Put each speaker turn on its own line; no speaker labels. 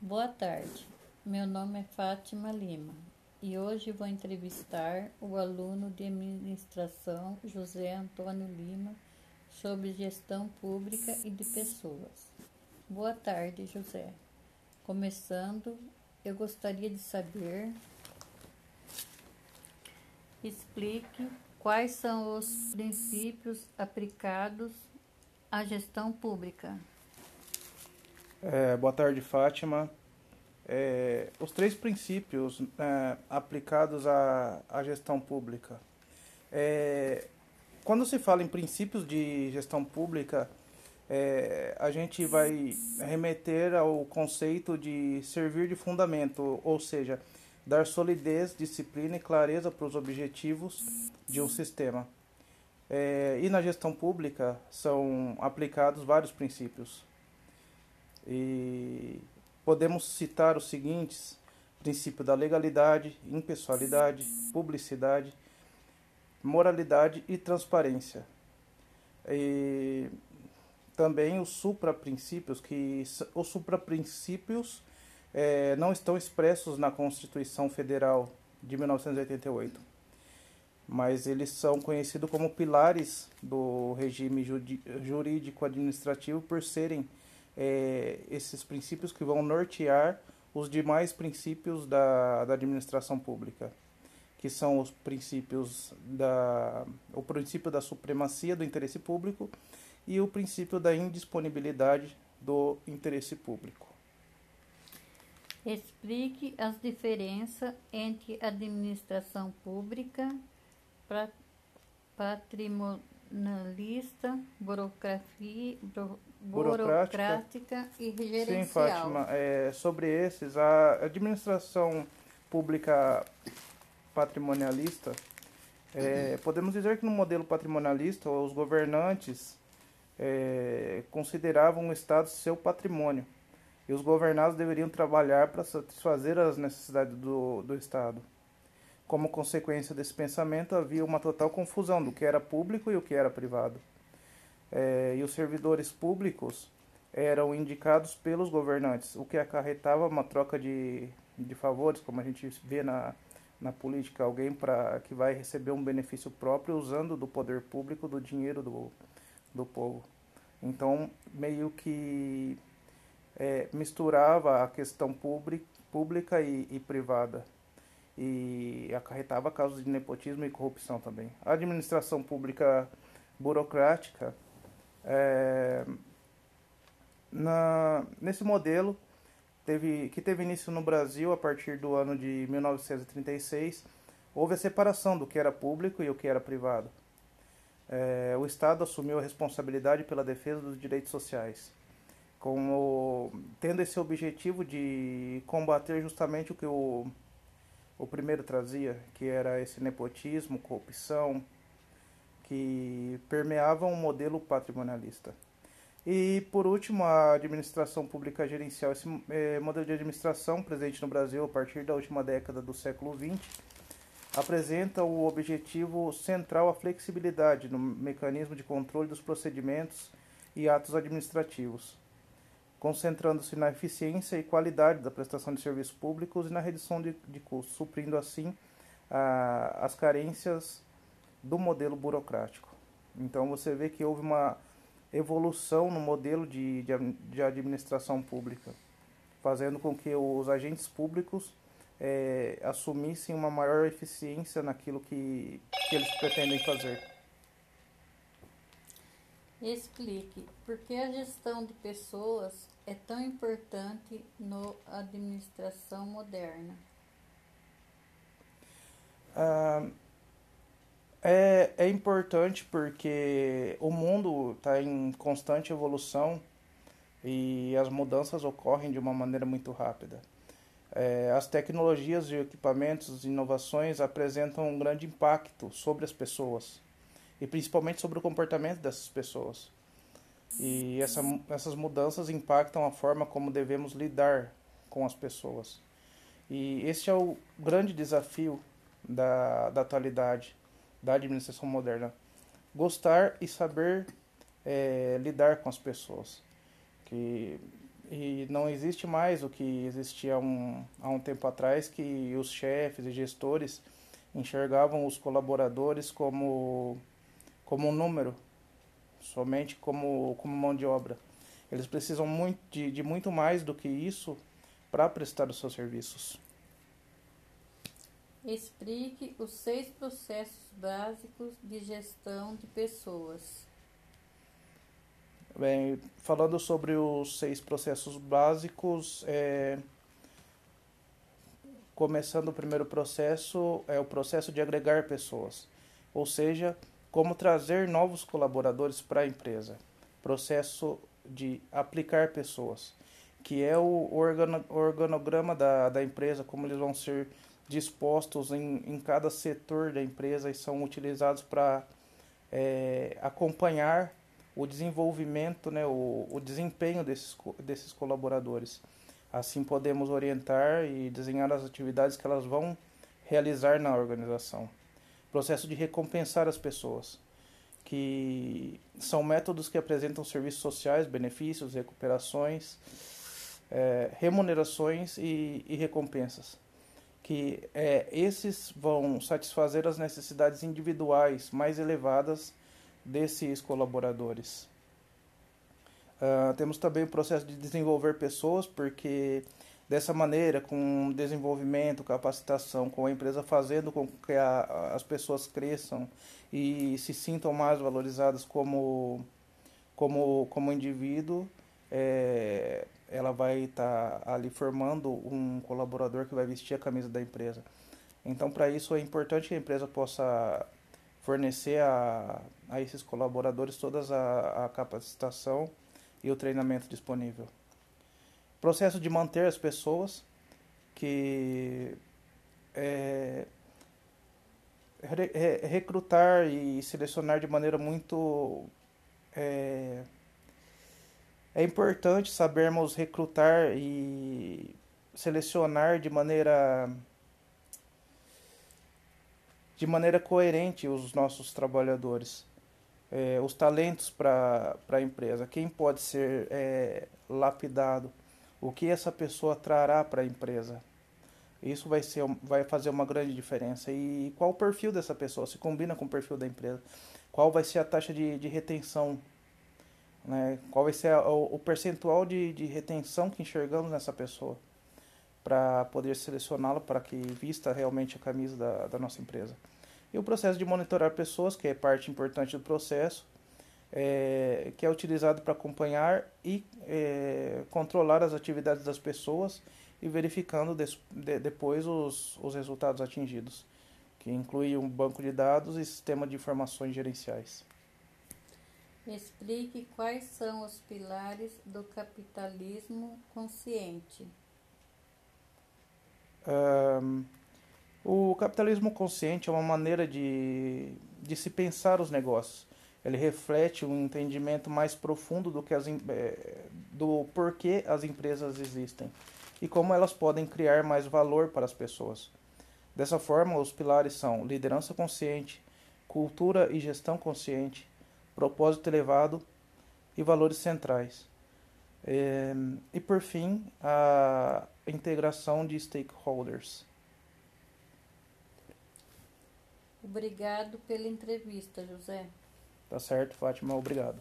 Boa tarde, meu nome é Fátima Lima e hoje vou entrevistar o aluno de administração José Antônio Lima sobre gestão pública e de pessoas. Boa tarde, José. Começando, eu gostaria de saber. Explique quais são os princípios aplicados à gestão pública.
É, boa tarde, Fátima. É, os três princípios é, aplicados à, à gestão pública. É, quando se fala em princípios de gestão pública, é, a gente vai remeter ao conceito de servir de fundamento, ou seja, dar solidez, disciplina e clareza para os objetivos de um sistema. É, e na gestão pública são aplicados vários princípios. E podemos citar os seguintes: princípio da legalidade, impessoalidade, publicidade, moralidade e transparência. E também os supraprincípios, que os supraprincípios é, não estão expressos na Constituição Federal de 1988, mas eles são conhecidos como pilares do regime jurídico administrativo por serem é, esses princípios que vão nortear os demais princípios da, da administração pública, que são os princípios da o princípio da supremacia do interesse público e o princípio da indisponibilidade do interesse público.
Explique as diferenças entre administração pública, patrimonialista, burocracia, burocrática, e gerencial.
Sim, Fátima. É, sobre esses, a administração pública patrimonialista, é, podemos dizer que no modelo patrimonialista, os governantes é, consideravam o Estado seu patrimônio e os governados deveriam trabalhar para satisfazer as necessidades do, do Estado. Como consequência desse pensamento, havia uma total confusão do que era público e o que era privado. É, e os servidores públicos eram indicados pelos governantes, o que acarretava uma troca de, de favores, como a gente vê na, na política, alguém para que vai receber um benefício próprio usando do poder público, do dinheiro do, do povo. Então, meio que é, misturava a questão pública e, e, privada e acarretava casos de nepotismo e corrupção também. A administração pública burocrática, é, na, nesse modelo, teve, que teve início no Brasil a partir do ano de 1936, houve a separação do que era público e o que era privado é, o Estado assumiu a responsabilidade pela defesa dos direitos sociais, como tendo esse objetivo de combater justamente o que o, o primeiro trazia, que era esse nepotismo, corrupção, que permeavam o um modelo patrimonialista. E, por último, a administração pública gerencial. Esse é, modelo de administração presente no Brasil a partir da última década do século XX apresenta o objetivo central a flexibilidade no mecanismo de controle dos procedimentos e atos administrativos, concentrando-se na eficiência e qualidade da prestação de serviços públicos e na redução de, de custos, suprindo assim a, as carências do modelo burocrático. Então você vê que houve uma evolução no modelo de, de, de administração pública, fazendo com que os agentes públicos é, assumissem uma maior eficiência naquilo que, que eles pretendem fazer.
Explique por que a gestão de pessoas é tão importante na administração moderna.
Ah, é, é importante porque o mundo está em constante evolução e as mudanças ocorrem de uma maneira muito rápida. É, as tecnologias e equipamentos inovações apresentam um grande impacto sobre as pessoas e principalmente sobre o comportamento dessas pessoas. E essa, essas mudanças impactam a forma como devemos lidar com as pessoas. E esse é o grande desafio da, da atualidade, da administração moderna. Gostar e saber é, lidar com as pessoas. Que e não existe mais o que existia um, há um tempo atrás, que os chefes e gestores enxergavam os colaboradores como, como um número, somente como, como mão de obra. Eles precisam muito, de, de muito mais do que isso para prestar os seus serviços.
Explique os seis processos básicos de gestão de pessoas.
Bem, falando sobre os seis processos básicos, é, começando o primeiro processo, é o processo de agregar pessoas, ou seja, como trazer novos colaboradores para a empresa. Processo de aplicar pessoas, que é o organograma da, da empresa, como eles vão ser dispostos em, em cada setor da empresa e são utilizados para é, acompanhar o desenvolvimento, né, o, o desempenho desses, desses colaboradores. Assim podemos orientar e desenhar as atividades que elas vão realizar na organização. Processo de recompensar as pessoas, que são métodos que apresentam serviços sociais, benefícios, recuperações, é, remunerações e, e, recompensas. Que é, esses vão satisfazer as necessidades individuais mais elevadas desses colaboradores. Uh, temos também o processo de desenvolver pessoas, porque dessa maneira, com desenvolvimento, capacitação, com a empresa fazendo com que a, as pessoas cresçam e se sintam mais valorizadas como, como, como indivíduo, é, ela vai estar tá ali formando um colaborador que vai vestir a camisa da empresa. Então, para isso é importante que a empresa possa fornecer a, a esses colaboradores toda a, a capacitação e o treinamento disponível. Processo de manter as pessoas, que é, re, recrutar e selecionar de maneira muito. É, é importante sabermos recrutar e selecionar de maneira de maneira coerente os nossos trabalhadores, é, os talentos para a empresa, quem pode ser é, lapidado, o que essa pessoa trará para a empresa. Isso vai, ser, vai fazer uma grande diferença. E qual o perfil dessa pessoa? Se combina com o perfil da empresa? Qual vai ser a taxa de, de retenção? Né? Qual vai ser a, o, o percentual de, de retenção que enxergamos nessa pessoa? para poder selecioná-lo para que vista realmente a camisa da, da nossa empresa. E o processo de monitorar pessoas, que é parte importante do processo, é, que é utilizado para acompanhar e é, controlar as atividades das pessoas e verificando des, de, depois os, os resultados atingidos, que inclui um banco de dados e sistema de informações gerenciais.
Explique quais são os pilares do capitalismo consciente.
Um, o capitalismo consciente é uma maneira de, de se pensar os negócios. Ele reflete um entendimento mais profundo do que as, é, do porquê as empresas existem e como elas podem criar mais valor para as pessoas. Dessa forma, os pilares são liderança consciente, cultura e gestão consciente, propósito elevado e valores centrais. É, e por fim, a integração de stakeholders.
Obrigado pela entrevista, José.
Tá certo, Fátima, obrigado.